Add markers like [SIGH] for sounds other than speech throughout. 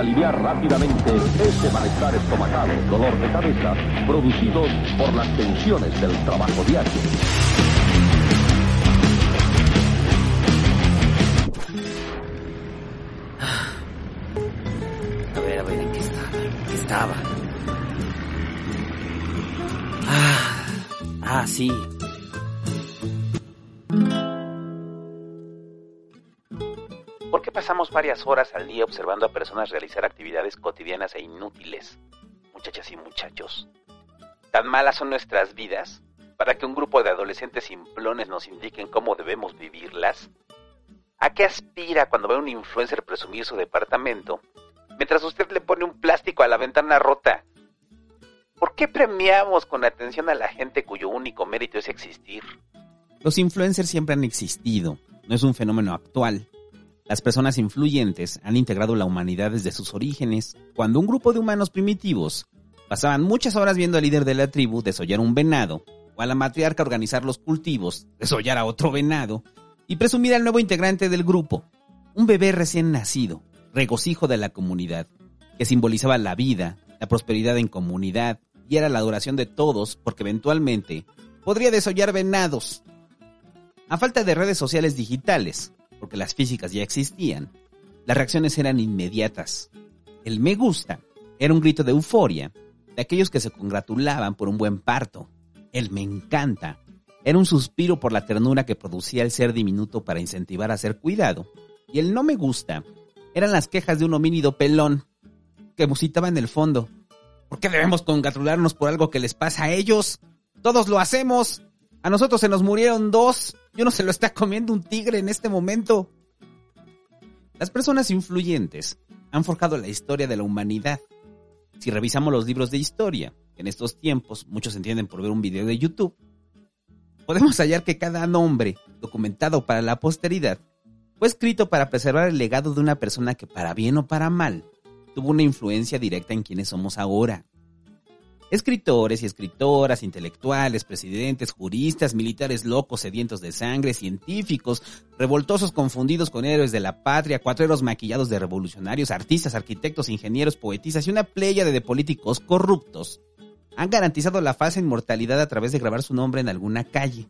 aliviar rápidamente ese malestar estomacal, dolor de cabeza, producidos por las tensiones del trabajo diario. A ver, a ver, ¿en qué estaba? ¿En qué estaba? Ah, ah, sí. Varias horas al día observando a personas realizar actividades cotidianas e inútiles? Muchachas y muchachos. ¿Tan malas son nuestras vidas para que un grupo de adolescentes simplones nos indiquen cómo debemos vivirlas? ¿A qué aspira cuando ve a un influencer presumir su departamento mientras usted le pone un plástico a la ventana rota? ¿Por qué premiamos con atención a la gente cuyo único mérito es existir? Los influencers siempre han existido, no es un fenómeno actual. Las personas influyentes han integrado la humanidad desde sus orígenes, cuando un grupo de humanos primitivos pasaban muchas horas viendo al líder de la tribu desollar un venado, o a la matriarca organizar los cultivos, desollar a otro venado, y presumir al nuevo integrante del grupo, un bebé recién nacido, regocijo de la comunidad, que simbolizaba la vida, la prosperidad en comunidad, y era la adoración de todos, porque eventualmente podría desollar venados. A falta de redes sociales digitales, porque las físicas ya existían, las reacciones eran inmediatas. El me gusta era un grito de euforia de aquellos que se congratulaban por un buen parto. El me encanta era un suspiro por la ternura que producía el ser diminuto para incentivar a ser cuidado. Y el no me gusta eran las quejas de un homínido pelón que musitaba en el fondo. ¿Por qué debemos congratularnos por algo que les pasa a ellos? Todos lo hacemos. A nosotros se nos murieron dos. Yo no se lo está comiendo un tigre en este momento. Las personas influyentes han forjado la historia de la humanidad. Si revisamos los libros de historia, que en estos tiempos muchos entienden por ver un video de YouTube, podemos hallar que cada nombre documentado para la posteridad fue escrito para preservar el legado de una persona que para bien o para mal tuvo una influencia directa en quienes somos ahora. Escritores y escritoras, intelectuales, presidentes, juristas, militares locos, sedientos de sangre, científicos, revoltosos confundidos con héroes de la patria, cuatreros maquillados de revolucionarios, artistas, arquitectos, ingenieros, poetisas y una playa de políticos corruptos han garantizado la falsa inmortalidad a través de grabar su nombre en alguna calle.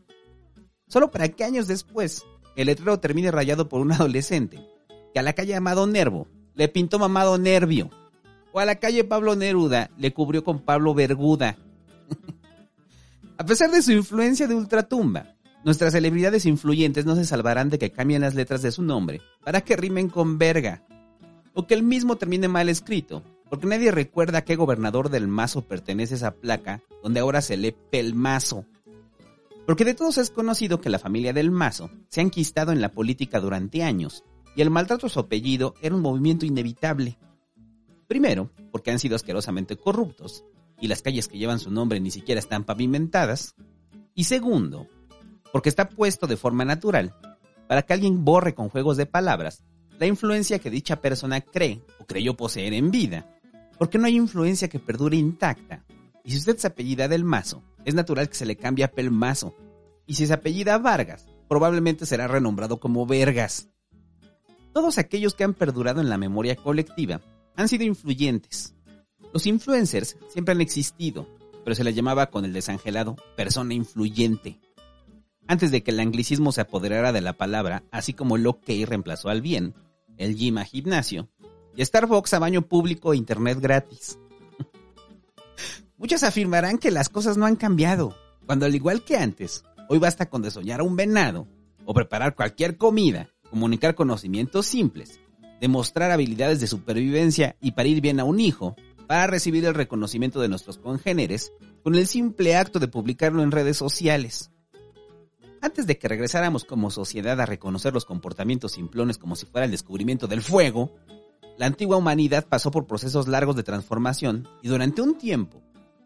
Solo para que años después el letrero termine rayado por un [LAUGHS] adolescente que a la calle Amado Nervo le pintó mamado Nervio o a la calle Pablo Neruda le cubrió con Pablo Verguda. [LAUGHS] a pesar de su influencia de ultratumba, nuestras celebridades influyentes no se salvarán de que cambien las letras de su nombre para que rimen con verga o que el mismo termine mal escrito, porque nadie recuerda a qué gobernador del Mazo pertenece esa placa donde ahora se lee Pelmazo. Porque de todos es conocido que la familia del Mazo se ha enquistado en la política durante años y el maltrato a su apellido era un movimiento inevitable. Primero, porque han sido asquerosamente corruptos y las calles que llevan su nombre ni siquiera están pavimentadas. Y segundo, porque está puesto de forma natural para que alguien borre con juegos de palabras la influencia que dicha persona cree o creyó poseer en vida. Porque no hay influencia que perdure intacta. Y si usted se apellida del Mazo, es natural que se le cambie a Pelmazo. Y si se apellida Vargas, probablemente será renombrado como Vergas. Todos aquellos que han perdurado en la memoria colectiva han sido influyentes. Los influencers siempre han existido, pero se les llamaba con el desangelado persona influyente. Antes de que el anglicismo se apoderara de la palabra, así como el OK reemplazó al bien, el gym a gimnasio, y Starbucks a baño público e internet gratis. [LAUGHS] Muchos afirmarán que las cosas no han cambiado, cuando al igual que antes, hoy basta con desoñar a un venado, o preparar cualquier comida, comunicar conocimientos simples, demostrar habilidades de supervivencia y parir bien a un hijo para recibir el reconocimiento de nuestros congéneres con el simple acto de publicarlo en redes sociales. Antes de que regresáramos como sociedad a reconocer los comportamientos simplones como si fuera el descubrimiento del fuego, la antigua humanidad pasó por procesos largos de transformación y durante un tiempo,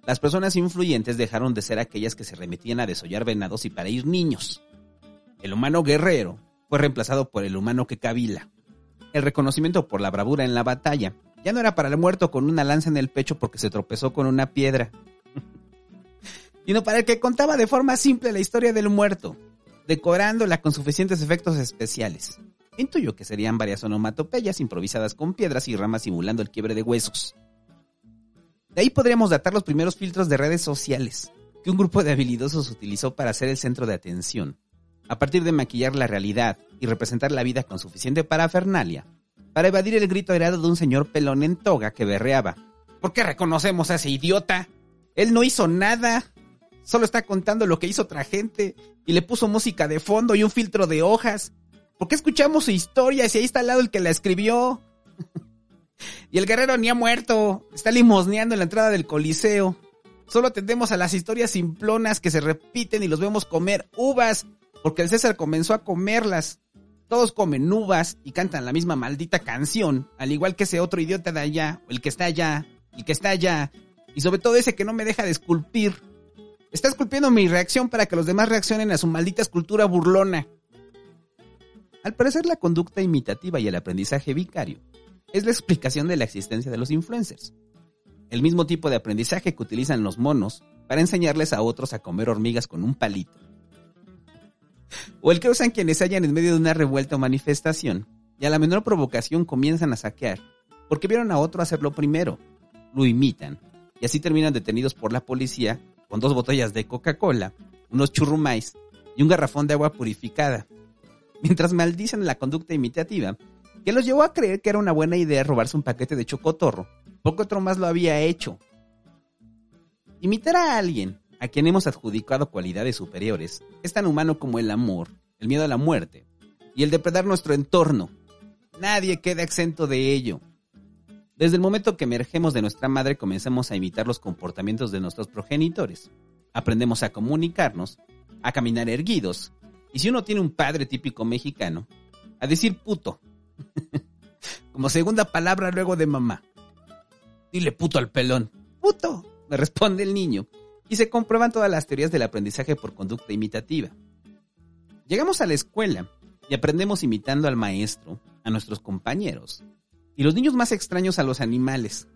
las personas influyentes dejaron de ser aquellas que se remitían a desollar venados y parir niños. El humano guerrero fue reemplazado por el humano que cabila el reconocimiento por la bravura en la batalla. Ya no era para el muerto con una lanza en el pecho porque se tropezó con una piedra, [LAUGHS] sino para el que contaba de forma simple la historia del muerto, decorándola con suficientes efectos especiales. Intuyo que serían varias onomatopeyas improvisadas con piedras y ramas simulando el quiebre de huesos. De ahí podríamos datar los primeros filtros de redes sociales que un grupo de habilidosos utilizó para ser el centro de atención, a partir de maquillar la realidad y representar la vida con suficiente parafernalia, para evadir el grito airado de un señor pelón en toga que berreaba. ¿Por qué reconocemos a ese idiota? Él no hizo nada. Solo está contando lo que hizo otra gente y le puso música de fondo y un filtro de hojas. ¿Por qué escuchamos su historia si ahí está al lado el que la escribió? [LAUGHS] y el guerrero ni ha muerto. Está limosneando en la entrada del coliseo. Solo atendemos a las historias simplonas que se repiten y los vemos comer uvas, porque el César comenzó a comerlas. Todos comen uvas y cantan la misma maldita canción, al igual que ese otro idiota de allá, el que está allá, el que está allá, y sobre todo ese que no me deja de esculpir. Está esculpiendo mi reacción para que los demás reaccionen a su maldita escultura burlona. Al parecer la conducta imitativa y el aprendizaje vicario es la explicación de la existencia de los influencers. El mismo tipo de aprendizaje que utilizan los monos para enseñarles a otros a comer hormigas con un palito. O el que usan quienes hallan en medio de una revuelta o manifestación y a la menor provocación comienzan a saquear porque vieron a otro hacerlo primero, lo imitan y así terminan detenidos por la policía con dos botellas de Coca-Cola, unos churrumais y un garrafón de agua purificada, mientras maldicen la conducta imitativa que los llevó a creer que era una buena idea robarse un paquete de chocotorro, porque otro más lo había hecho. Imitar a alguien a quien hemos adjudicado cualidades superiores es tan humano como el amor, el miedo a la muerte y el depredar nuestro entorno. Nadie queda exento de ello. Desde el momento que emergemos de nuestra madre comenzamos a imitar los comportamientos de nuestros progenitores. Aprendemos a comunicarnos, a caminar erguidos, y si uno tiene un padre típico mexicano, a decir puto, [LAUGHS] como segunda palabra luego de mamá. Dile puto al pelón. Puto, me responde el niño, y se comprueban todas las teorías del aprendizaje por conducta imitativa. Llegamos a la escuela y aprendemos imitando al maestro, a nuestros compañeros, y los niños más extraños a los animales.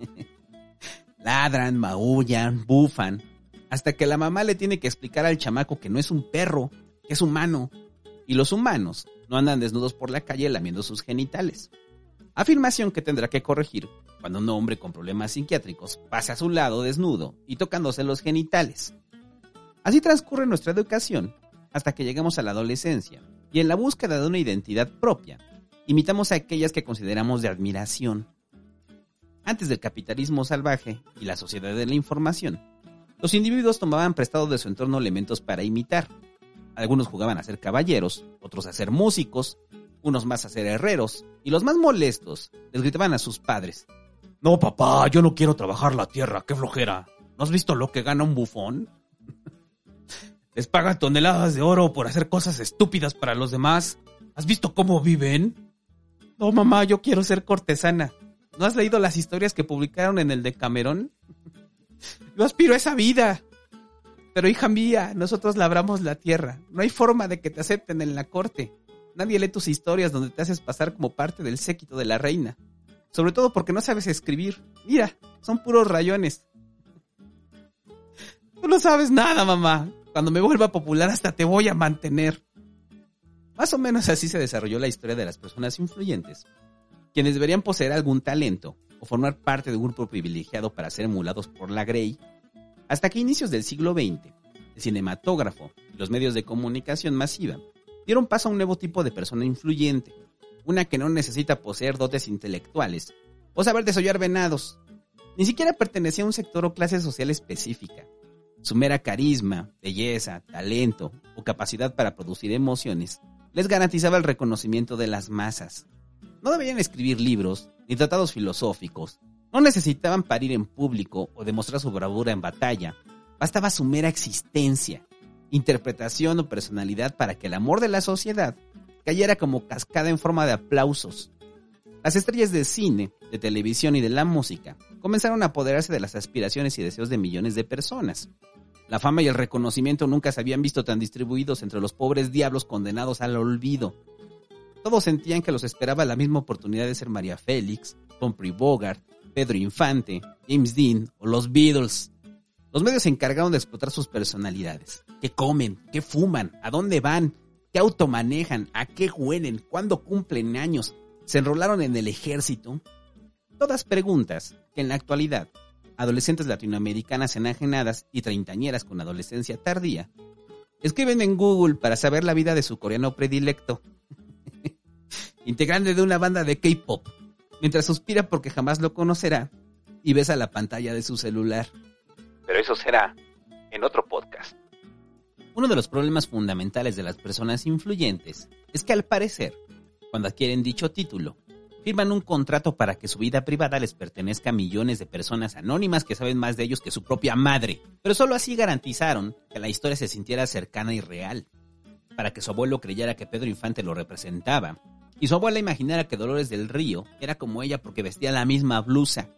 [LAUGHS] Ladran, maullan, bufan, hasta que la mamá le tiene que explicar al chamaco que no es un perro, que es humano. Y los humanos no andan desnudos por la calle lamiendo sus genitales. Afirmación que tendrá que corregir cuando un hombre con problemas psiquiátricos pase a su lado desnudo y tocándose los genitales. Así transcurre nuestra educación hasta que llegamos a la adolescencia y en la búsqueda de una identidad propia imitamos a aquellas que consideramos de admiración. Antes del capitalismo salvaje y la sociedad de la información, los individuos tomaban prestado de su entorno elementos para imitar. Algunos jugaban a ser caballeros, otros a ser músicos, unos más a ser herreros, y los más molestos les gritaban a sus padres. No, papá, yo no quiero trabajar la tierra, qué flojera. ¿No has visto lo que gana un bufón? [LAUGHS] les pagan toneladas de oro por hacer cosas estúpidas para los demás. ¿Has visto cómo viven? No, mamá, yo quiero ser cortesana. ¿No has leído las historias que publicaron en el de Camerón? [LAUGHS] Yo aspiro a esa vida. Pero hija mía, nosotros labramos la tierra. No hay forma de que te acepten en la corte. Nadie lee tus historias donde te haces pasar como parte del séquito de la reina. Sobre todo porque no sabes escribir. Mira, son puros rayones. Tú no sabes nada, mamá. Cuando me vuelva popular hasta te voy a mantener. Más o menos así se desarrolló la historia de las personas influyentes, quienes deberían poseer algún talento o formar parte de un grupo privilegiado para ser emulados por la Grey, hasta que a inicios del siglo XX, el cinematógrafo y los medios de comunicación masiva dieron paso a un nuevo tipo de persona influyente, una que no necesita poseer dotes intelectuales o saber desollar venados, ni siquiera pertenecía a un sector o clase social específica. Su mera carisma, belleza, talento o capacidad para producir emociones les garantizaba el reconocimiento de las masas. No debían escribir libros ni tratados filosóficos, no necesitaban parir en público o demostrar su bravura en batalla, bastaba su mera existencia, interpretación o personalidad para que el amor de la sociedad cayera como cascada en forma de aplausos. Las estrellas de cine, de televisión y de la música comenzaron a apoderarse de las aspiraciones y deseos de millones de personas. La fama y el reconocimiento nunca se habían visto tan distribuidos entre los pobres diablos condenados al olvido. Todos sentían que los esperaba la misma oportunidad de ser María Félix, Humphrey Bogart, Pedro Infante, James Dean o los Beatles. Los medios se encargaron de explotar sus personalidades. ¿Qué comen? ¿Qué fuman? ¿A dónde van? Qué auto manejan, a qué huelen, cuándo cumplen años, se enrolaron en el ejército. Todas preguntas que en la actualidad adolescentes latinoamericanas enajenadas y treintañeras con adolescencia tardía escriben en Google para saber la vida de su coreano predilecto, [LAUGHS] integrante de una banda de K-pop, mientras suspira porque jamás lo conocerá y besa la pantalla de su celular. Pero eso será en otro podcast. Uno de los problemas fundamentales de las personas influyentes es que al parecer, cuando adquieren dicho título, firman un contrato para que su vida privada les pertenezca a millones de personas anónimas que saben más de ellos que su propia madre. Pero solo así garantizaron que la historia se sintiera cercana y real. Para que su abuelo creyera que Pedro Infante lo representaba. Y su abuela imaginara que Dolores del Río era como ella porque vestía la misma blusa.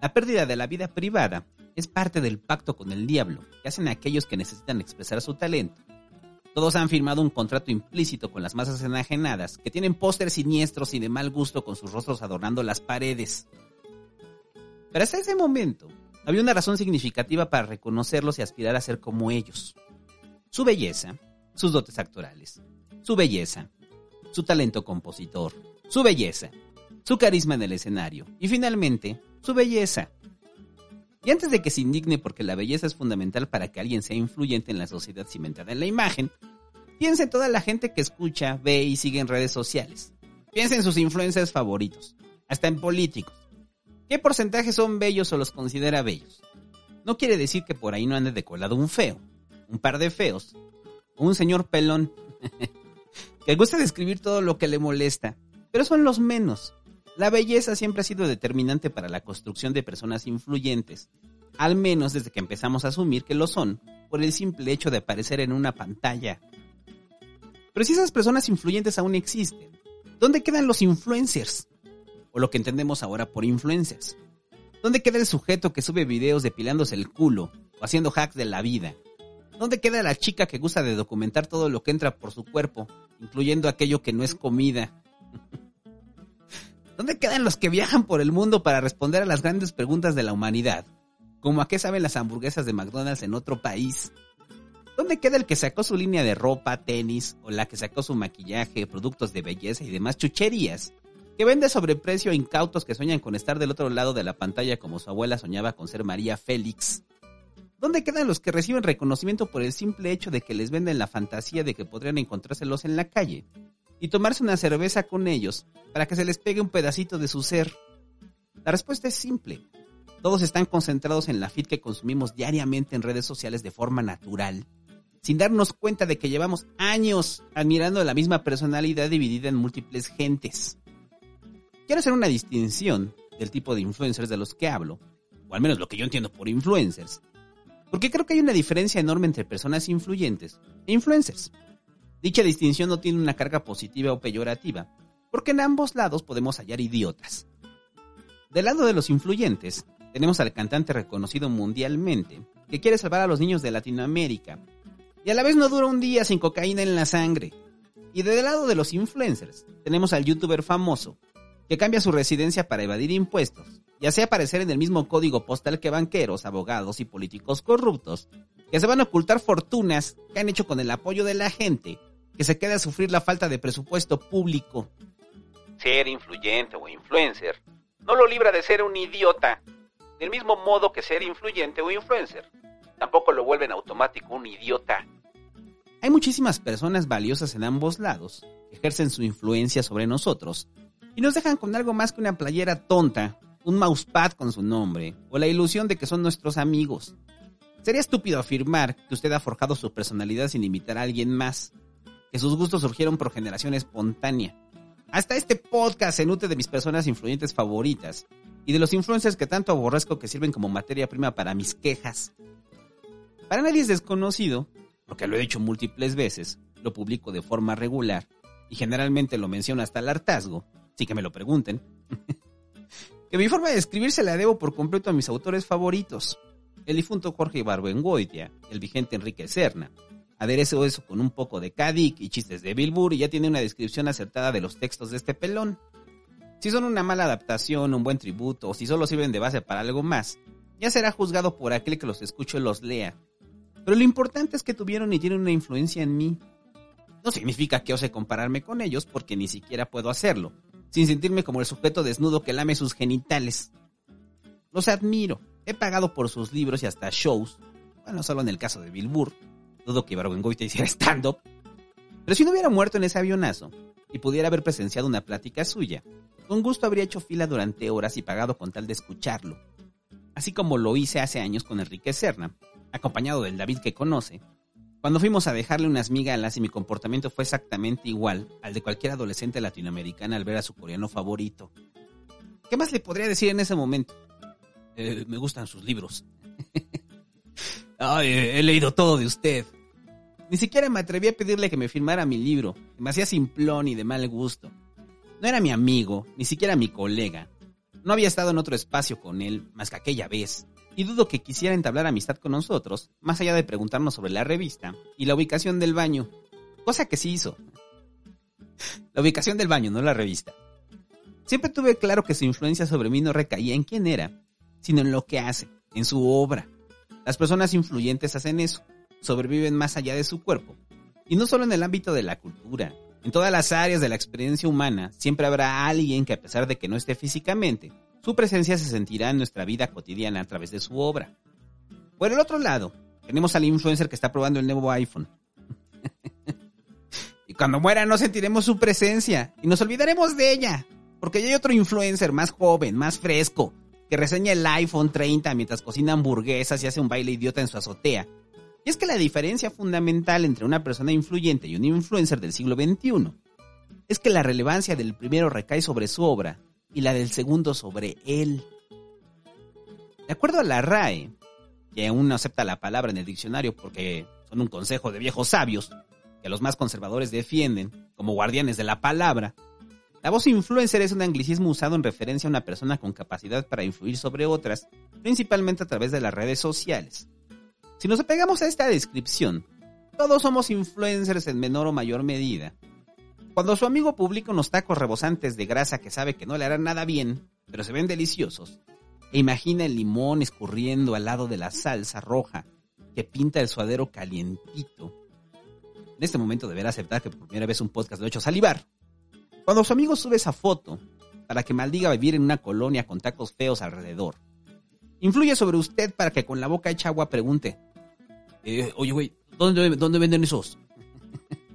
La pérdida de la vida privada es parte del pacto con el diablo que hacen aquellos que necesitan expresar su talento todos han firmado un contrato implícito con las masas enajenadas, que tienen pósteres siniestros y de mal gusto con sus rostros adornando las paredes. Pero hasta ese momento, había una razón significativa para reconocerlos y aspirar a ser como ellos. Su belleza, sus dotes actorales, su belleza, su talento compositor, su belleza, su carisma en el escenario y finalmente, su belleza, y antes de que se indigne porque la belleza es fundamental para que alguien sea influyente en la sociedad cimentada en la imagen, piense en toda la gente que escucha, ve y sigue en redes sociales. Piense en sus influencers favoritos, hasta en políticos. ¿Qué porcentaje son bellos o los considera bellos? No quiere decir que por ahí no ande decolado un feo, un par de feos, un señor pelón, [LAUGHS] que gusta describir todo lo que le molesta, pero son los menos. La belleza siempre ha sido determinante para la construcción de personas influyentes, al menos desde que empezamos a asumir que lo son por el simple hecho de aparecer en una pantalla. Pero si esas personas influyentes aún existen, ¿dónde quedan los influencers? O lo que entendemos ahora por influencers. ¿Dónde queda el sujeto que sube videos depilándose el culo o haciendo hacks de la vida? ¿Dónde queda la chica que gusta de documentar todo lo que entra por su cuerpo, incluyendo aquello que no es comida? [LAUGHS] ¿Dónde quedan los que viajan por el mundo para responder a las grandes preguntas de la humanidad? Como a qué saben las hamburguesas de McDonald's en otro país. ¿Dónde queda el que sacó su línea de ropa, tenis, o la que sacó su maquillaje, productos de belleza y demás chucherías? Que vende sobreprecio a incautos que sueñan con estar del otro lado de la pantalla como su abuela soñaba con ser María Félix. ¿Dónde quedan los que reciben reconocimiento por el simple hecho de que les venden la fantasía de que podrían encontrárselos en la calle? Y tomarse una cerveza con ellos para que se les pegue un pedacito de su ser? La respuesta es simple. Todos están concentrados en la fit que consumimos diariamente en redes sociales de forma natural, sin darnos cuenta de que llevamos años admirando la misma personalidad dividida en múltiples gentes. Quiero hacer una distinción del tipo de influencers de los que hablo, o al menos lo que yo entiendo por influencers, porque creo que hay una diferencia enorme entre personas influyentes e influencers. Dicha distinción no tiene una carga positiva o peyorativa, porque en ambos lados podemos hallar idiotas. Del lado de los influyentes, tenemos al cantante reconocido mundialmente, que quiere salvar a los niños de Latinoamérica, y a la vez no dura un día sin cocaína en la sangre. Y del lado de los influencers, tenemos al youtuber famoso, que cambia su residencia para evadir impuestos, y hace aparecer en el mismo código postal que banqueros, abogados y políticos corruptos, que se van a ocultar fortunas que han hecho con el apoyo de la gente que se queda a sufrir la falta de presupuesto público. Ser influyente o influencer no lo libra de ser un idiota, del mismo modo que ser influyente o influencer. Tampoco lo vuelven automático un idiota. Hay muchísimas personas valiosas en ambos lados que ejercen su influencia sobre nosotros y nos dejan con algo más que una playera tonta, un mousepad con su nombre o la ilusión de que son nuestros amigos. Sería estúpido afirmar que usted ha forjado su personalidad sin imitar a alguien más, que sus gustos surgieron por generación espontánea. Hasta este podcast se nutre de mis personas influyentes favoritas y de los influencers que tanto aborrezco que sirven como materia prima para mis quejas. Para nadie es desconocido, porque lo he dicho múltiples veces, lo publico de forma regular y generalmente lo menciono hasta el hartazgo, sí que me lo pregunten, [LAUGHS] que mi forma de escribir se la debo por completo a mis autores favoritos el difunto Jorge Barbengoitia, el vigente Enrique Serna. Aderezo eso con un poco de Kadik y chistes de Bilbur y ya tiene una descripción acertada de los textos de este pelón. Si son una mala adaptación, un buen tributo o si solo sirven de base para algo más, ya será juzgado por aquel que los escuche y los lea. Pero lo importante es que tuvieron y tienen una influencia en mí. No significa que ose compararme con ellos porque ni siquiera puedo hacerlo, sin sentirme como el sujeto desnudo que lame sus genitales. Los admiro, he pagado por sus libros y hasta shows, bueno, solo en el caso de Bill dudo que Ibargüengoitia hiciera [LAUGHS] stand-up, pero si no hubiera muerto en ese avionazo y pudiera haber presenciado una plática suya, con gusto habría hecho fila durante horas y pagado con tal de escucharlo. Así como lo hice hace años con Enrique Serna, acompañado del David que conoce, cuando fuimos a dejarle unas migalas y mi comportamiento fue exactamente igual al de cualquier adolescente latinoamericana al ver a su coreano favorito. ¿Qué más le podría decir en ese momento? Eh, me gustan sus libros. [LAUGHS] Ay, he leído todo de usted. Ni siquiera me atreví a pedirle que me firmara mi libro. Me hacía simplón y de mal gusto. No era mi amigo, ni siquiera mi colega. No había estado en otro espacio con él más que aquella vez. Y dudo que quisiera entablar amistad con nosotros, más allá de preguntarnos sobre la revista y la ubicación del baño. Cosa que sí hizo. [LAUGHS] La ubicación del baño, no la revista. Siempre tuve claro que su influencia sobre mí no recaía en quién era, sino en lo que hace, en su obra. Las personas influyentes hacen eso, sobreviven más allá de su cuerpo. Y no solo en el ámbito de la cultura, en todas las áreas de la experiencia humana siempre habrá alguien que a pesar de que no esté físicamente, su presencia se sentirá en nuestra vida cotidiana a través de su obra. Por el otro lado, tenemos al influencer que está probando el nuevo iPhone. [LAUGHS] y cuando muera no sentiremos su presencia y nos olvidaremos de ella, porque ya hay otro influencer más joven, más fresco, que reseña el iPhone 30 mientras cocina hamburguesas y hace un baile idiota en su azotea. Y es que la diferencia fundamental entre una persona influyente y un influencer del siglo XXI es que la relevancia del primero recae sobre su obra y la del segundo sobre él. De acuerdo a la RAE, que aún no acepta la palabra en el diccionario porque son un consejo de viejos sabios que los más conservadores defienden como guardianes de la palabra, la voz influencer es un anglicismo usado en referencia a una persona con capacidad para influir sobre otras, principalmente a través de las redes sociales. Si nos apegamos a esta descripción, todos somos influencers en menor o mayor medida. Cuando su amigo publica unos tacos rebosantes de grasa que sabe que no le harán nada bien, pero se ven deliciosos, e imagina el limón escurriendo al lado de la salsa roja que pinta el suadero calientito. En este momento deberá aceptar que por primera vez un podcast lo ha hecho salivar. Cuando su amigo sube esa foto para que maldiga vivir en una colonia con tacos feos alrededor, influye sobre usted para que con la boca hecha agua pregunte, eh, oye güey, ¿dónde, ¿dónde venden esos?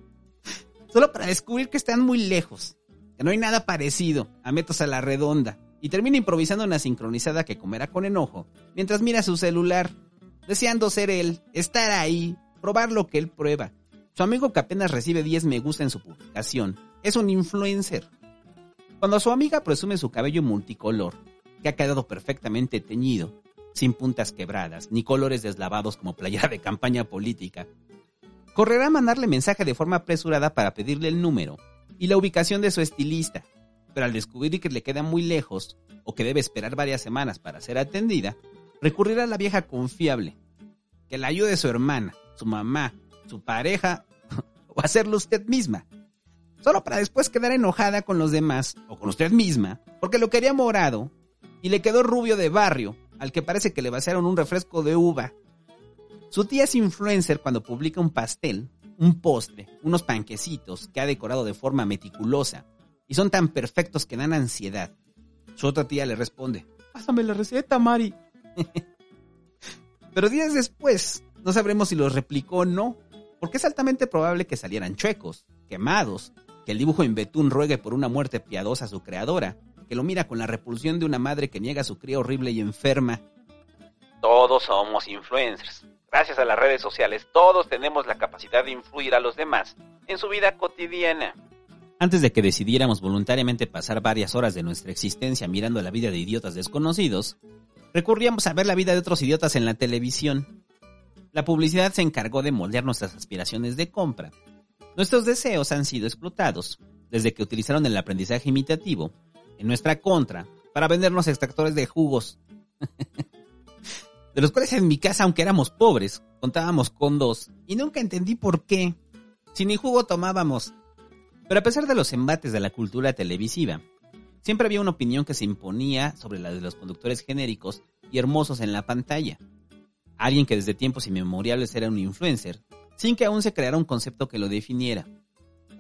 [LAUGHS] Solo para descubrir que están muy lejos, que no hay nada parecido a Metos a la Redonda, y termina improvisando una sincronizada que comerá con enojo, mientras mira su celular, deseando ser él, estar ahí, probar lo que él prueba. Su amigo que apenas recibe 10 me gusta en su publicación, es un influencer. Cuando su amiga presume su cabello multicolor, que ha quedado perfectamente teñido, sin puntas quebradas, ni colores deslavados como playera de campaña política, correrá a mandarle mensaje de forma apresurada para pedirle el número y la ubicación de su estilista, pero al descubrir que le queda muy lejos o que debe esperar varias semanas para ser atendida, recurrirá a la vieja confiable, que la ayude su hermana, su mamá, su pareja [LAUGHS] o hacerlo usted misma solo para después quedar enojada con los demás o con usted misma, porque lo quería morado y le quedó rubio de barrio, al que parece que le vaciaron un refresco de uva. Su tía es influencer cuando publica un pastel, un postre, unos panquecitos que ha decorado de forma meticulosa y son tan perfectos que dan ansiedad. Su otra tía le responde, pásame la receta, Mari. [LAUGHS] Pero días después, no sabremos si los replicó o no, porque es altamente probable que salieran chuecos, quemados que el dibujo en betún ruegue por una muerte piadosa a su creadora, que lo mira con la repulsión de una madre que niega a su cría horrible y enferma. Todos somos influencers. Gracias a las redes sociales, todos tenemos la capacidad de influir a los demás en su vida cotidiana. Antes de que decidiéramos voluntariamente pasar varias horas de nuestra existencia mirando la vida de idiotas desconocidos, recurríamos a ver la vida de otros idiotas en la televisión. La publicidad se encargó de moldear nuestras aspiraciones de compra, Nuestros deseos han sido explotados desde que utilizaron el aprendizaje imitativo en nuestra contra para vendernos extractores de jugos. [LAUGHS] de los cuales en mi casa, aunque éramos pobres, contábamos con dos y nunca entendí por qué. Si ni jugo tomábamos. Pero a pesar de los embates de la cultura televisiva, siempre había una opinión que se imponía sobre la de los conductores genéricos y hermosos en la pantalla. Alguien que desde tiempos inmemoriales era un influencer sin que aún se creara un concepto que lo definiera.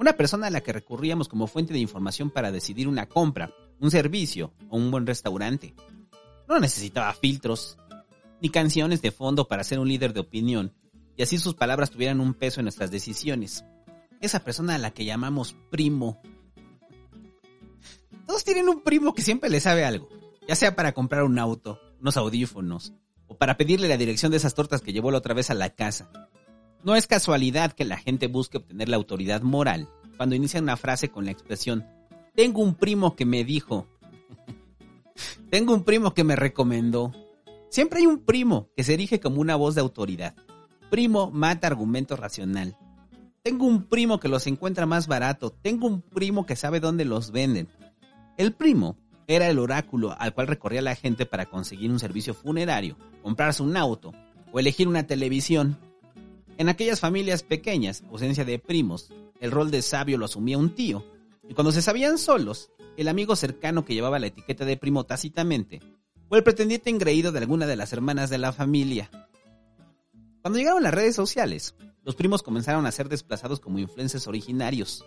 Una persona a la que recurríamos como fuente de información para decidir una compra, un servicio o un buen restaurante. No necesitaba filtros, ni canciones de fondo para ser un líder de opinión, y así sus palabras tuvieran un peso en nuestras decisiones. Esa persona a la que llamamos primo. Todos tienen un primo que siempre le sabe algo, ya sea para comprar un auto, unos audífonos, o para pedirle la dirección de esas tortas que llevó la otra vez a la casa. No es casualidad que la gente busque obtener la autoridad moral cuando inicia una frase con la expresión tengo un primo que me dijo. [LAUGHS] tengo un primo que me recomendó. Siempre hay un primo que se erige como una voz de autoridad. Primo mata argumento racional. Tengo un primo que los encuentra más barato. Tengo un primo que sabe dónde los venden. El primo era el oráculo al cual recorría la gente para conseguir un servicio funerario, comprarse un auto o elegir una televisión. En aquellas familias pequeñas, ausencia de primos, el rol de sabio lo asumía un tío, y cuando se sabían solos, el amigo cercano que llevaba la etiqueta de primo tácitamente, o el pretendiente engreído de alguna de las hermanas de la familia. Cuando llegaron las redes sociales, los primos comenzaron a ser desplazados como influencers originarios.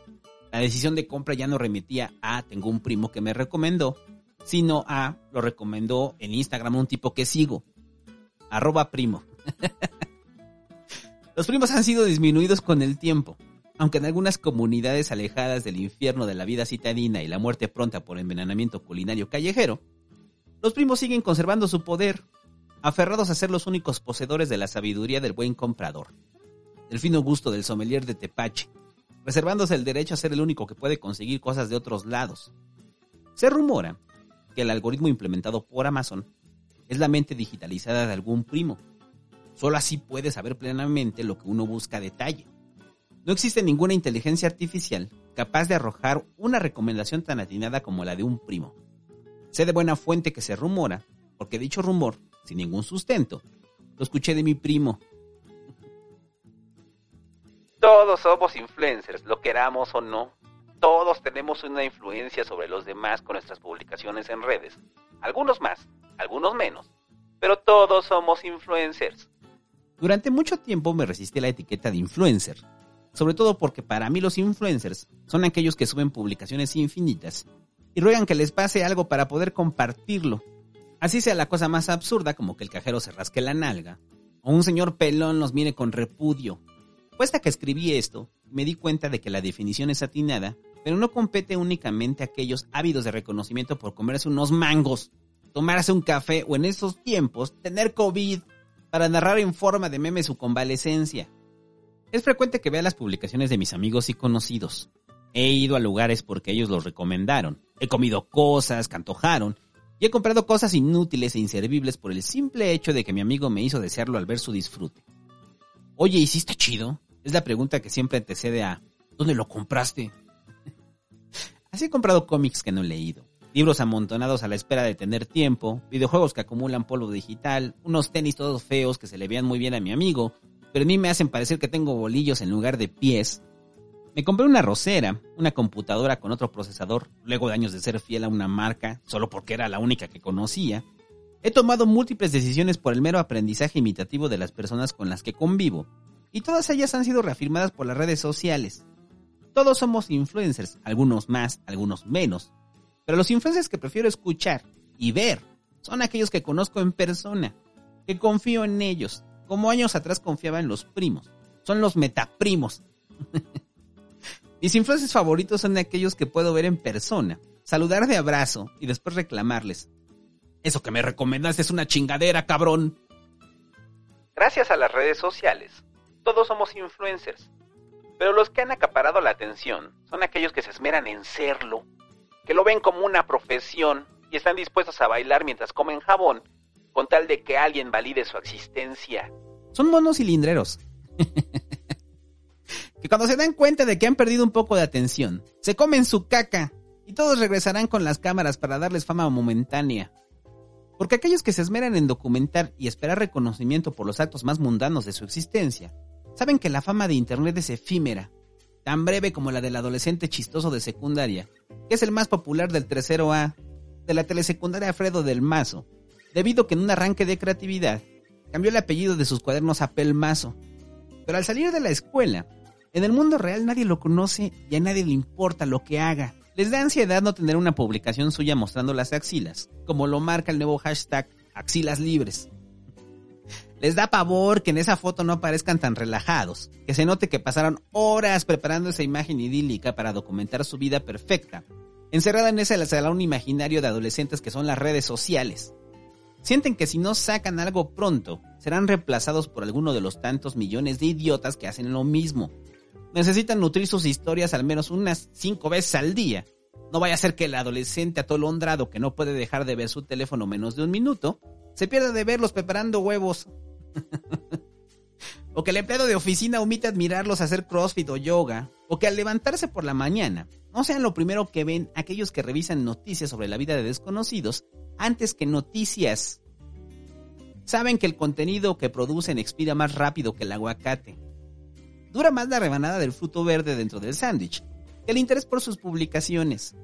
La decisión de compra ya no remitía a tengo un primo que me recomendó, sino a lo recomendó en Instagram un tipo que sigo. Arroba primo. [LAUGHS] Los primos han sido disminuidos con el tiempo, aunque en algunas comunidades alejadas del infierno de la vida citadina y la muerte pronta por envenenamiento culinario callejero, los primos siguen conservando su poder, aferrados a ser los únicos poseedores de la sabiduría del buen comprador, del fino gusto del sommelier de tepache, reservándose el derecho a ser el único que puede conseguir cosas de otros lados. Se rumora que el algoritmo implementado por Amazon es la mente digitalizada de algún primo, Solo así puede saber plenamente lo que uno busca a detalle. No existe ninguna inteligencia artificial capaz de arrojar una recomendación tan atinada como la de un primo. Sé de buena fuente que se rumora, porque dicho rumor, sin ningún sustento, lo escuché de mi primo. Todos somos influencers, lo queramos o no. Todos tenemos una influencia sobre los demás con nuestras publicaciones en redes. Algunos más, algunos menos. Pero todos somos influencers. Durante mucho tiempo me resistí a la etiqueta de influencer, sobre todo porque para mí los influencers son aquellos que suben publicaciones infinitas y ruegan que les pase algo para poder compartirlo. Así sea la cosa más absurda como que el cajero se rasque la nalga, o un señor pelón nos mire con repudio. Puesta que escribí esto, me di cuenta de que la definición es atinada, pero no compete únicamente a aquellos ávidos de reconocimiento por comerse unos mangos, tomarse un café o en estos tiempos tener COVID para narrar en forma de meme su convalecencia. Es frecuente que vea las publicaciones de mis amigos y conocidos. He ido a lugares porque ellos los recomendaron. He comido cosas que antojaron. Y he comprado cosas inútiles e inservibles por el simple hecho de que mi amigo me hizo desearlo al ver su disfrute. Oye, ¿y si está chido? Es la pregunta que siempre antecede a ¿dónde lo compraste? [LAUGHS] Así he comprado cómics que no he leído libros amontonados a la espera de tener tiempo, videojuegos que acumulan polvo digital, unos tenis todos feos que se le vean muy bien a mi amigo, pero a mí me hacen parecer que tengo bolillos en lugar de pies. Me compré una rosera, una computadora con otro procesador, luego de años de ser fiel a una marca, solo porque era la única que conocía. He tomado múltiples decisiones por el mero aprendizaje imitativo de las personas con las que convivo, y todas ellas han sido reafirmadas por las redes sociales. Todos somos influencers, algunos más, algunos menos, pero los influencers que prefiero escuchar y ver son aquellos que conozco en persona, que confío en ellos, como años atrás confiaba en los primos. Son los metaprimos. [LAUGHS] Mis influencers favoritos son aquellos que puedo ver en persona, saludar de abrazo y después reclamarles. Eso que me recomendaste es una chingadera, cabrón. Gracias a las redes sociales, todos somos influencers. Pero los que han acaparado la atención son aquellos que se esmeran en serlo que lo ven como una profesión y están dispuestos a bailar mientras comen jabón con tal de que alguien valide su existencia. Son monos cilindreros. [LAUGHS] que cuando se dan cuenta de que han perdido un poco de atención, se comen su caca y todos regresarán con las cámaras para darles fama momentánea. Porque aquellos que se esmeran en documentar y esperar reconocimiento por los actos más mundanos de su existencia, saben que la fama de Internet es efímera tan breve como la del adolescente chistoso de secundaria, que es el más popular del tercero A, de la telesecundaria Alfredo del Mazo, debido que en un arranque de creatividad cambió el apellido de sus cuadernos a Pelmazo. Pero al salir de la escuela, En el mundo real nadie lo conoce y a nadie le importa lo que haga. Les da ansiedad no tener una publicación suya mostrando las axilas, como lo marca el nuevo hashtag axilas libres. Les da pavor que en esa foto no parezcan tan relajados, que se note que pasaron horas preparando esa imagen idílica para documentar su vida perfecta, encerrada en ese salón imaginario de adolescentes que son las redes sociales. Sienten que si no sacan algo pronto, serán reemplazados por alguno de los tantos millones de idiotas que hacen lo mismo. Necesitan nutrir sus historias al menos unas cinco veces al día. No vaya a ser que el adolescente atolondrado que no puede dejar de ver su teléfono menos de un minuto, se pierda de verlos preparando huevos [LAUGHS] o que el empleado de oficina omite admirarlos hacer crossfit o yoga, o que al levantarse por la mañana no sean lo primero que ven aquellos que revisan noticias sobre la vida de desconocidos antes que noticias. Saben que el contenido que producen expira más rápido que el aguacate. Dura más la rebanada del fruto verde dentro del sándwich que el interés por sus publicaciones.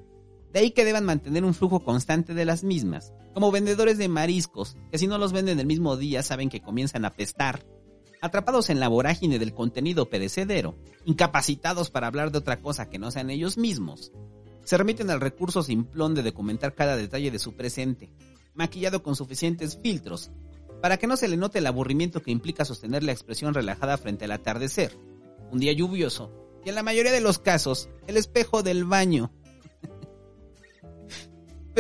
De ahí que deban mantener un flujo constante de las mismas, como vendedores de mariscos, que si no los venden el mismo día saben que comienzan a pestar. Atrapados en la vorágine del contenido perecedero, incapacitados para hablar de otra cosa que no sean ellos mismos, se remiten al recurso simplón de documentar cada detalle de su presente, maquillado con suficientes filtros, para que no se le note el aburrimiento que implica sostener la expresión relajada frente al atardecer, un día lluvioso, y en la mayoría de los casos, el espejo del baño,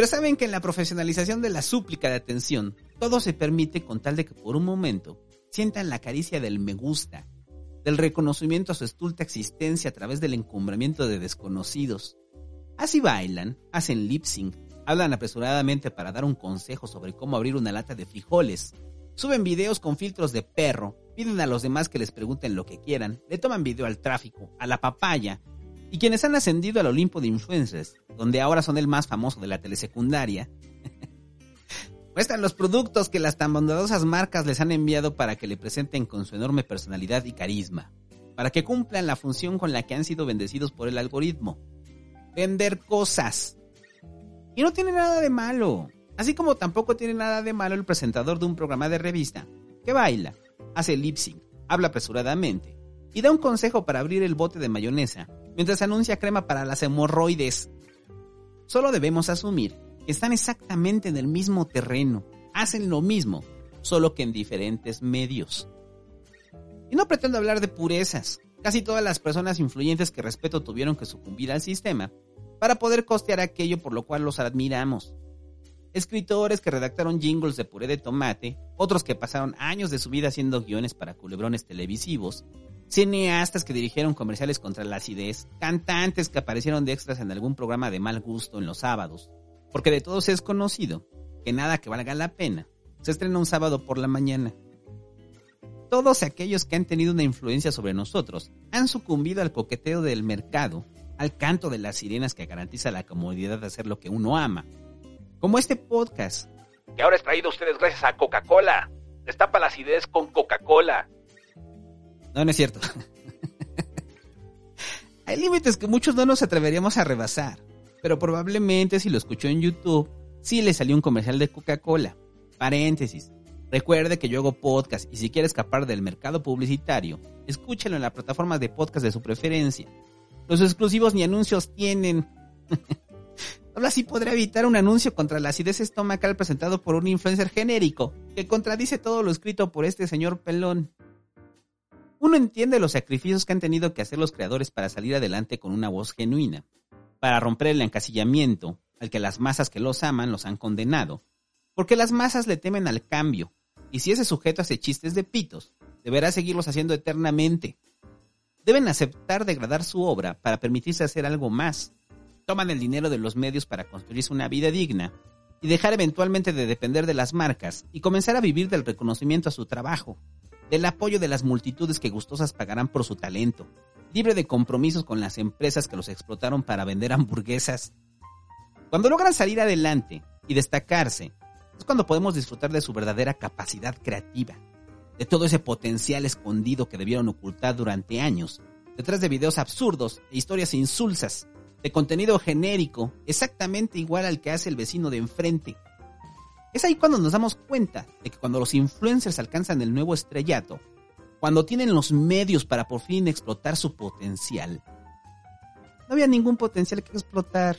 pero saben que en la profesionalización de la súplica de atención, todo se permite con tal de que por un momento sientan la caricia del me gusta, del reconocimiento a su estulta existencia a través del encumbramiento de desconocidos. Así bailan, hacen lip sync, hablan apresuradamente para dar un consejo sobre cómo abrir una lata de frijoles, suben videos con filtros de perro, piden a los demás que les pregunten lo que quieran, le toman video al tráfico, a la papaya, y quienes han ascendido al Olimpo de influencers, donde ahora son el más famoso de la telesecundaria, [LAUGHS] muestran los productos que las tan bondadosas marcas les han enviado para que le presenten con su enorme personalidad y carisma, para que cumplan la función con la que han sido bendecidos por el algoritmo. Vender cosas. Y no tiene nada de malo. Así como tampoco tiene nada de malo el presentador de un programa de revista, que baila, hace lip sync, habla apresuradamente y da un consejo para abrir el bote de mayonesa mientras anuncia crema para las hemorroides. Solo debemos asumir que están exactamente en el mismo terreno, hacen lo mismo, solo que en diferentes medios. Y no pretendo hablar de purezas. Casi todas las personas influyentes que respeto tuvieron que sucumbir al sistema para poder costear aquello por lo cual los admiramos. Escritores que redactaron jingles de puré de tomate, otros que pasaron años de su vida haciendo guiones para culebrones televisivos, cineastas que dirigieron comerciales contra la acidez, cantantes que aparecieron de extras en algún programa de mal gusto en los sábados, porque de todos es conocido que nada que valga la pena se estrena un sábado por la mañana. Todos aquellos que han tenido una influencia sobre nosotros han sucumbido al coqueteo del mercado, al canto de las sirenas que garantiza la comodidad de hacer lo que uno ama. Como este podcast. Que ahora es traído a ustedes gracias a Coca-Cola. Destapa la acidez con Coca-Cola. No, no es cierto. Hay límites que muchos no nos atreveríamos a rebasar, pero probablemente si lo escuchó en YouTube, sí le salió un comercial de Coca-Cola. Paréntesis. Recuerde que yo hago podcast y si quiere escapar del mercado publicitario, escúchelo en la plataforma de podcast de su preferencia. Los exclusivos ni anuncios tienen. [LAUGHS] Solo así podrá evitar un anuncio contra la acidez estomacal presentado por un influencer genérico que contradice todo lo escrito por este señor pelón. Uno entiende los sacrificios que han tenido que hacer los creadores para salir adelante con una voz genuina, para romper el encasillamiento al que las masas que los aman los han condenado, porque las masas le temen al cambio, y si ese sujeto hace chistes de pitos, deberá seguirlos haciendo eternamente. Deben aceptar degradar su obra para permitirse hacer algo más. Toman el dinero de los medios para construirse una vida digna y dejar eventualmente de depender de las marcas y comenzar a vivir del reconocimiento a su trabajo del apoyo de las multitudes que gustosas pagarán por su talento, libre de compromisos con las empresas que los explotaron para vender [LAUGHS] hamburguesas. Cuando logran salir adelante y destacarse, es cuando podemos disfrutar de su verdadera capacidad creativa, de todo ese potencial escondido que debieron ocultar durante años, detrás de videos absurdos e historias insulsas, de contenido genérico, exactamente igual al que hace el vecino de enfrente es ahí cuando nos damos cuenta de que cuando los influencers alcanzan el nuevo estrellato, cuando tienen los medios para por fin explotar su potencial, no había ningún potencial que explotar.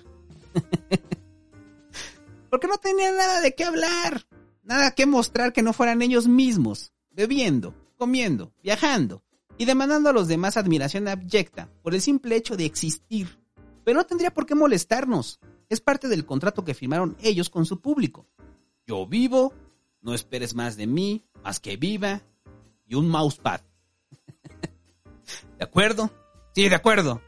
[LAUGHS] Porque no tenían nada de qué hablar, nada que mostrar que no fueran ellos mismos, bebiendo, comiendo, viajando y demandando a los demás admiración abyecta por el simple hecho de existir. Pero no tendría por qué molestarnos. Es parte del contrato que firmaron ellos con su público. Yo vivo, no esperes más de mí, más que viva y un mousepad. [LAUGHS] ¿De acuerdo? Sí, de acuerdo.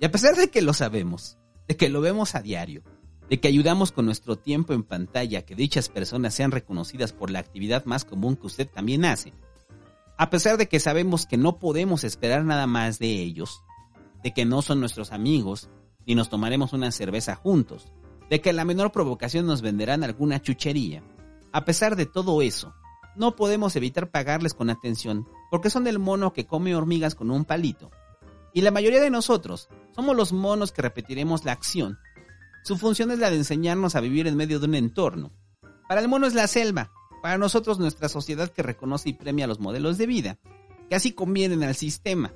Y a pesar de que lo sabemos, de que lo vemos a diario, de que ayudamos con nuestro tiempo en pantalla a que dichas personas sean reconocidas por la actividad más común que usted también hace, a pesar de que sabemos que no podemos esperar nada más de ellos, de que no son nuestros amigos, ni nos tomaremos una cerveza juntos, de que la menor provocación nos venderán alguna chuchería, a pesar de todo eso, no podemos evitar pagarles con atención, porque son el mono que come hormigas con un palito. Y la mayoría de nosotros somos los monos que repetiremos la acción su función es la de enseñarnos a vivir en medio de un entorno. Para el mono es la selva, para nosotros nuestra sociedad que reconoce y premia los modelos de vida, que así convienen al sistema.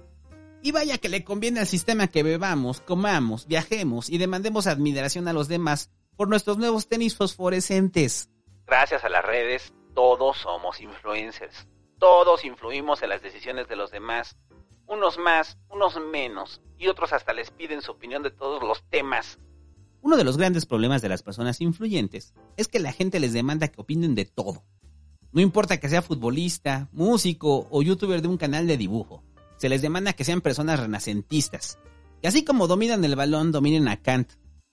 Y vaya que le conviene al sistema que bebamos, comamos, viajemos y demandemos admiración a los demás por nuestros nuevos tenis fosforescentes. Gracias a las redes, todos somos influencers. Todos influimos en las decisiones de los demás. Unos más, unos menos, y otros hasta les piden su opinión de todos los temas uno de los grandes problemas de las personas influyentes es que la gente les demanda que opinen de todo. No importa que sea futbolista, músico o youtuber de un canal de dibujo, se les demanda que sean personas renacentistas. Y así como dominan el balón, dominen a Kant.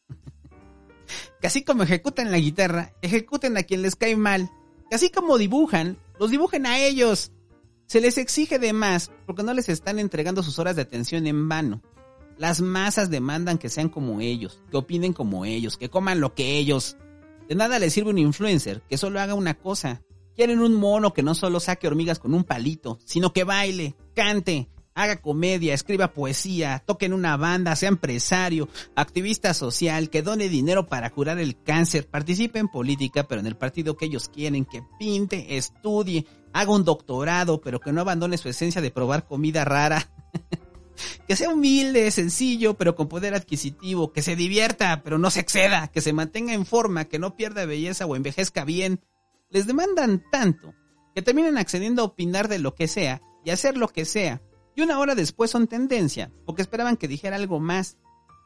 [LAUGHS] que así como ejecutan la guitarra, ejecuten a quien les cae mal. Que así como dibujan, los dibujen a ellos. Se les exige de más porque no les están entregando sus horas de atención en vano. Las masas demandan que sean como ellos, que opinen como ellos, que coman lo que ellos. De nada les sirve un influencer que solo haga una cosa. Quieren un mono que no solo saque hormigas con un palito, sino que baile, cante, haga comedia, escriba poesía, toque en una banda, sea empresario, activista social, que done dinero para curar el cáncer, participe en política, pero en el partido que ellos quieren, que pinte, estudie, haga un doctorado, pero que no abandone su esencia de probar comida rara. [LAUGHS] que sea humilde, sencillo, pero con poder adquisitivo, que se divierta, pero no se exceda, que se mantenga en forma, que no pierda belleza o envejezca bien. Les demandan tanto que terminan accediendo a opinar de lo que sea y hacer lo que sea. Y una hora después son tendencia, porque esperaban que dijera algo más.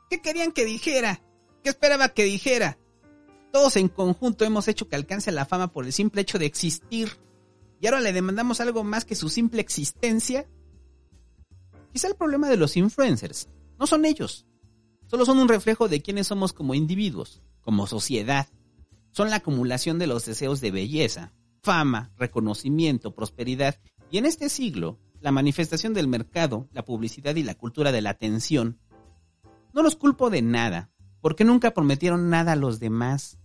¿Qué querían que dijera? ¿Qué esperaba que dijera? Todos en conjunto hemos hecho que alcance la fama por el simple hecho de existir. Y ahora le demandamos algo más que su simple existencia Quizá el problema de los influencers no son ellos, solo son un reflejo de quiénes somos como individuos, como sociedad. Son la acumulación de los deseos de belleza, fama, reconocimiento, prosperidad y en este siglo, la manifestación del mercado, la publicidad y la cultura de la atención. No los culpo de nada, porque nunca prometieron nada a los demás,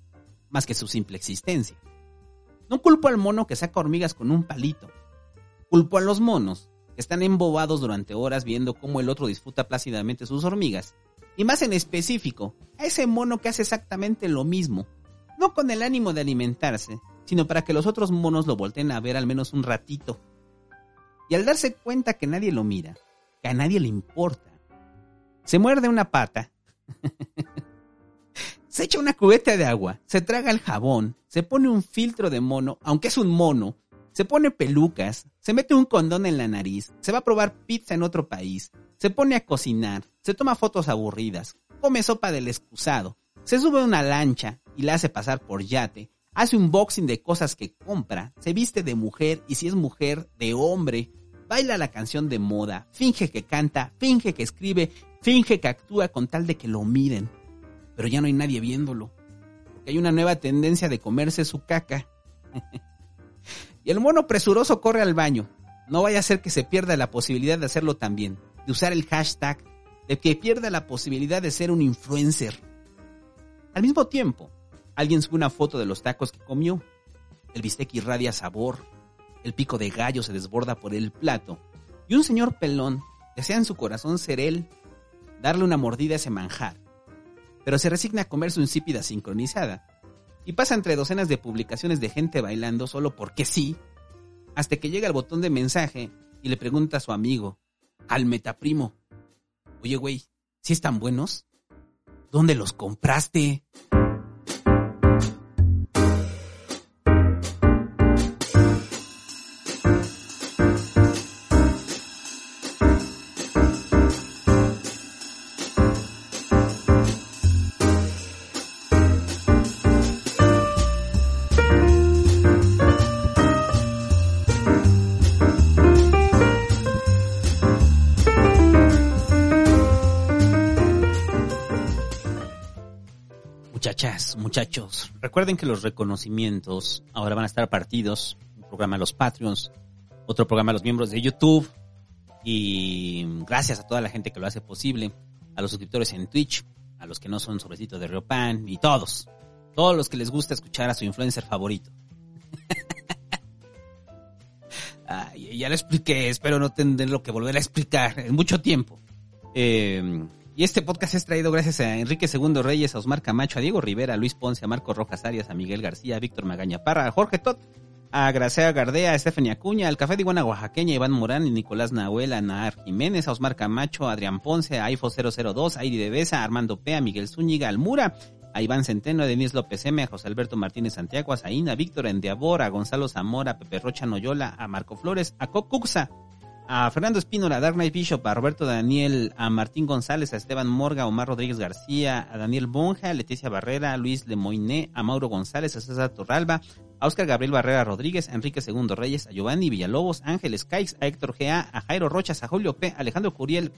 más que su simple existencia. No culpo al mono que saca hormigas con un palito. Culpo a los monos están embobados durante horas viendo cómo el otro disfruta plácidamente sus hormigas. Y más en específico, a ese mono que hace exactamente lo mismo, no con el ánimo de alimentarse, sino para que los otros monos lo volteen a ver al menos un ratito. Y al darse cuenta que nadie lo mira, que a nadie le importa, se muerde una pata, [LAUGHS] se echa una cubeta de agua, se traga el jabón, se pone un filtro de mono, aunque es un mono, se pone pelucas, se mete un condón en la nariz, se va a probar pizza en otro país, se pone a cocinar, se toma fotos aburridas, come sopa del excusado, se sube a una lancha y la hace pasar por yate, hace un boxing de cosas que compra, se viste de mujer y si es mujer, de hombre, baila la canción de moda, finge que canta, finge que escribe, finge que actúa con tal de que lo miren. Pero ya no hay nadie viéndolo, porque hay una nueva tendencia de comerse su caca. [LAUGHS] Y el mono presuroso corre al baño. No vaya a ser que se pierda la posibilidad de hacerlo también, de usar el hashtag, de que pierda la posibilidad de ser un influencer. Al mismo tiempo, alguien sube una foto de los tacos que comió. El bistec irradia sabor, el pico de gallo se desborda por el plato, y un señor pelón desea en su corazón ser él, darle una mordida a ese manjar, pero se resigna a comer su insípida sincronizada y pasa entre docenas de publicaciones de gente bailando solo porque sí, hasta que llega el botón de mensaje y le pregunta a su amigo, al metaprimo, oye güey, ¿si están buenos? ¿Dónde los compraste? Muchachos, recuerden que los reconocimientos ahora van a estar partidos. Un programa a los Patreons, otro programa a los miembros de YouTube. Y gracias a toda la gente que lo hace posible, a los suscriptores en Twitch, a los que no son sobrecitos de Riopan y todos. Todos los que les gusta escuchar a su influencer favorito. [LAUGHS] Ya lo expliqué, espero no tenerlo que volver a explicar en mucho tiempo. Eh, y este podcast es traído gracias a Enrique II Reyes, a Osmar Camacho, a Diego Rivera, a Luis Ponce, a Marco Rojas Arias, a Miguel García, a Víctor Magaña Parra, a Jorge Tot, a Gracea Gardea, a Estefania Acuña, al Café de Iguana Oaxaqueña, Iván Morán y Nicolás Nahuel, a Nahar Jiménez, a Osmar Camacho, a Adrián Ponce, a IFO 002, a Iri de Besa, a Armando P, a Miguel Zúñiga, al Mura, a Iván Centeno, a Denis López M, a José Alberto Martínez Santiago, a Zaina, a Víctor Endeavor, a Gonzalo Zamora, a Pepe Rocha Noyola, a Marco Flores, a Cocuxa, a Fernando Espínola, a Dark Knight Bishop, a Roberto Daniel, a Martín González, a Esteban Morga, a Omar Rodríguez García, a Daniel Bonja, a Leticia Barrera, a Luis Lemoiné, a Mauro González, a César Torralba, a Oscar Gabriel Barrera Rodríguez, a Enrique Segundo Reyes, a Giovanni Villalobos, a Ángeles Caix, a Héctor G.A., a Jairo Rochas, a Julio P., a Alejandro Curiel,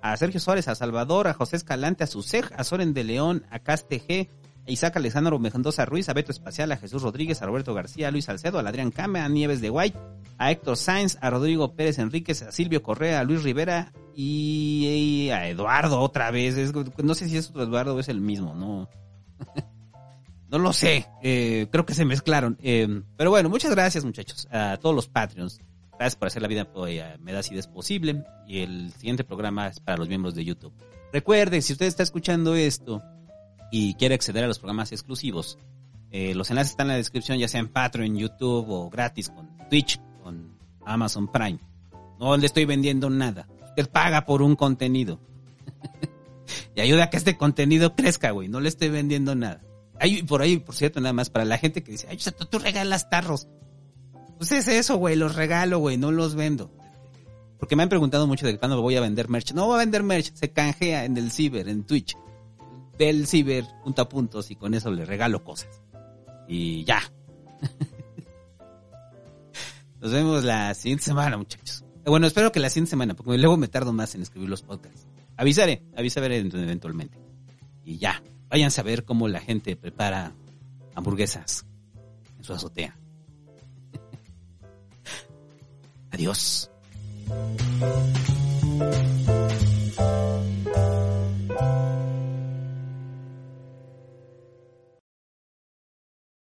a Sergio Suárez, a Salvador, a José Escalante, a Susej, a Soren de León, a Caste G., Isaac Alexandro Mendoza Ruiz, a Beto Espacial, a Jesús Rodríguez, a Roberto García, a Luis Salcedo, a Adrián Came, a Nieves de White, a Héctor Sainz, a Rodrigo Pérez Enríquez, a Silvio Correa, a Luis Rivera y, a Eduardo otra vez. Es- no sé si es otro Eduardo o es el mismo, no. [LAUGHS] no lo sé. Eh, creo que se mezclaron. Eh, pero bueno, muchas gracias muchachos a todos los Patreons. Gracias por hacer la vida me da es posible. Y el siguiente programa es para los miembros de YouTube. Recuerden, si usted está escuchando esto y quiere acceder a los programas exclusivos, eh, los enlaces están en la descripción, ya sea en Patreon, YouTube o gratis con Twitch, con Amazon Prime. No le estoy vendiendo nada. Usted paga por un contenido. [LAUGHS] y ayuda a que este contenido crezca, güey. No le estoy vendiendo nada. Hay por ahí, por cierto, nada más para la gente que dice, ay, tú, tú regalas tarros. Pues es eso, güey, los regalo, güey, no los vendo. Porque me han preguntado mucho de cuándo voy a vender merch. No voy a vender merch, se canjea en el ciber, en Twitch. Del ciber, punto a puntos, y con eso le regalo cosas. Y ya. [LAUGHS] Nos vemos la siguiente semana, muchachos. Eh, Bueno, espero que la siguiente semana, porque luego me tardo más en escribir los podcasts. Avisaré, avisaré eventualmente. Y ya, váyanse a ver cómo la gente prepara hamburguesas en su azotea. [LAUGHS] Adiós.